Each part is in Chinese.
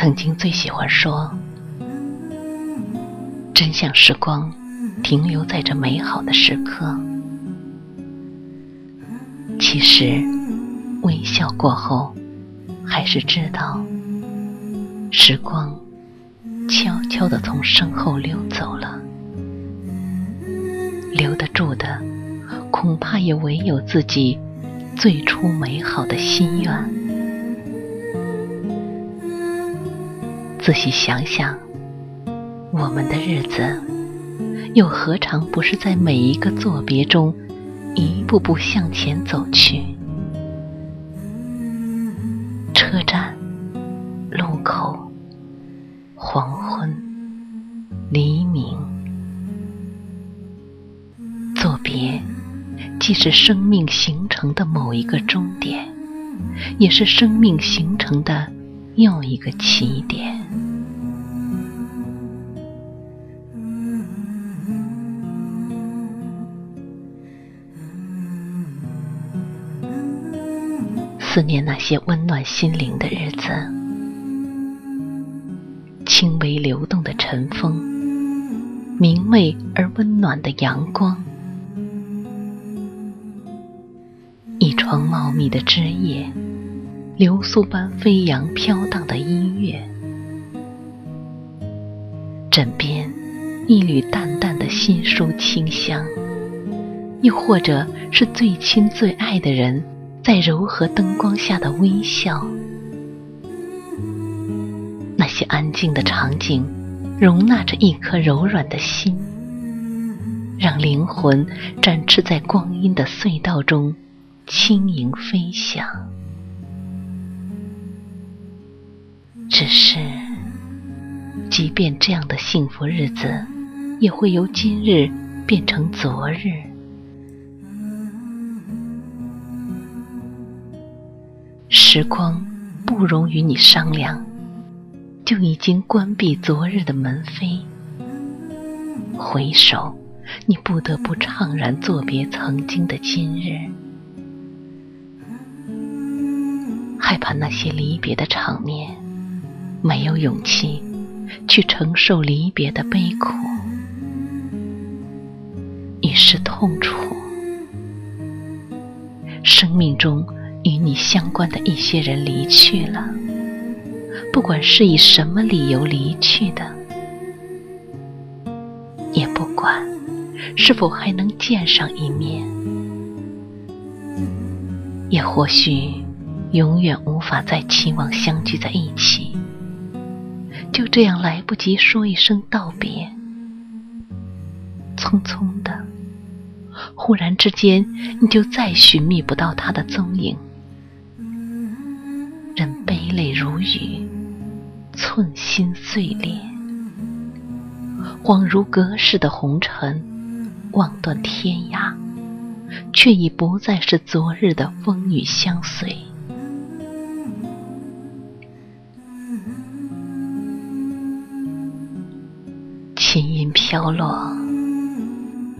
曾经最喜欢说，真想时光停留在这美好的时刻。其实，微笑过后，还是知道，时光悄悄地从身后溜走了。留得住的，恐怕也唯有自己最初美好的心愿。仔细想想，我们的日子，又何尝不是在每一个作别中，一步步向前走去？车站、路口、黄昏、黎明，作别，既是生命形成的某一个终点，也是生命形成的又一个起点。思念那些温暖心灵的日子，轻微流动的晨风，明媚而温暖的阳光，一床茂密的枝叶，流苏般飞扬飘荡的音乐，枕边一缕淡淡的新书清香，又或者是最亲最爱的人。在柔和灯光下的微笑，那些安静的场景，容纳着一颗柔软的心，让灵魂展翅在光阴的隧道中轻盈飞翔。只是，即便这样的幸福日子，也会由今日变成昨日。时光不容与你商量，就已经关闭昨日的门扉。回首，你不得不怅然作别曾经的今日，害怕那些离别的场面，没有勇气去承受离别的悲苦，已是痛楚。生命中。与你相关的一些人离去了，不管是以什么理由离去的，也不管是否还能见上一面，也或许永远无法再期望相聚在一起，就这样来不及说一声道别，匆匆的，忽然之间，你就再寻觅不到他的踪影。任悲泪如雨，寸心碎裂，恍如隔世的红尘，望断天涯，却已不再是昨日的风雨相随。飘落，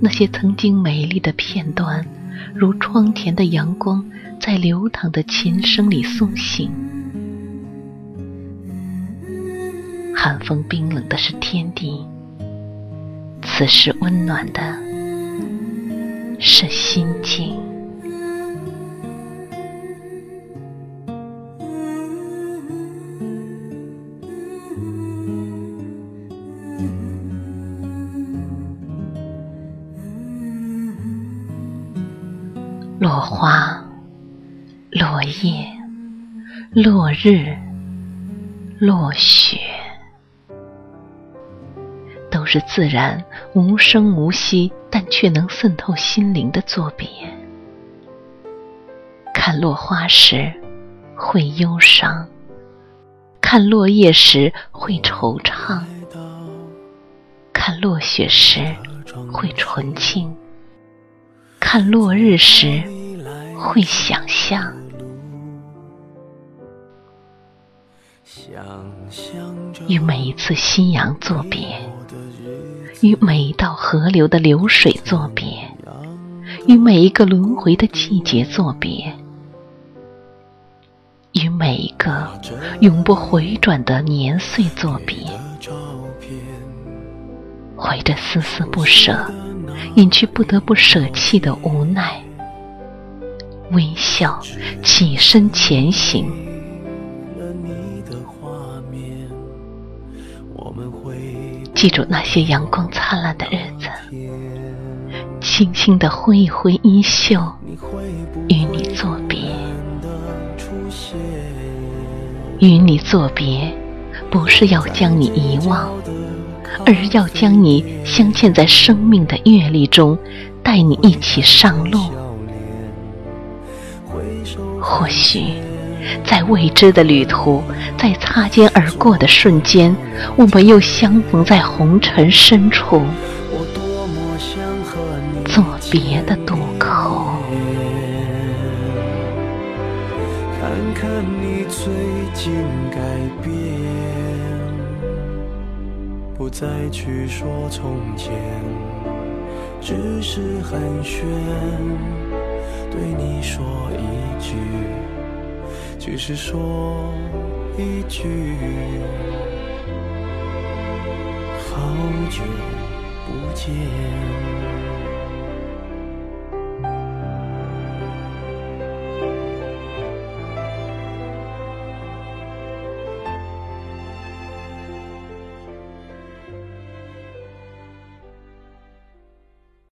那些曾经美丽的片段，如窗前的阳光。在流淌的琴声里苏醒，寒风冰冷的是天地，此时温暖的是心境。落花、落叶、落日、落雪，都是自然无声无息，但却能渗透心灵的作别。看落花时会忧伤，看落叶时会惆怅，看落雪时会纯净。看落日时，会想象；与每一次夕阳作别，与每一道河流的流水作别，与每一个轮回的季节作别，与每一个永不回转的年岁作别，怀着丝丝不舍。隐去不得不舍弃的无奈，微笑起身前行。记住那些阳光灿烂的日子，轻轻地挥一挥衣袖，与你作别。与你作别，不是要将你遗忘。而要将你镶嵌在生命的阅历中，带你一起上路。或许，在未知的旅途，在擦肩而过的瞬间，我们又相逢在红尘深处，作别的渡口。看看你最近改变。不再去说从前，只是寒暄，句，只是说一句，好久不见。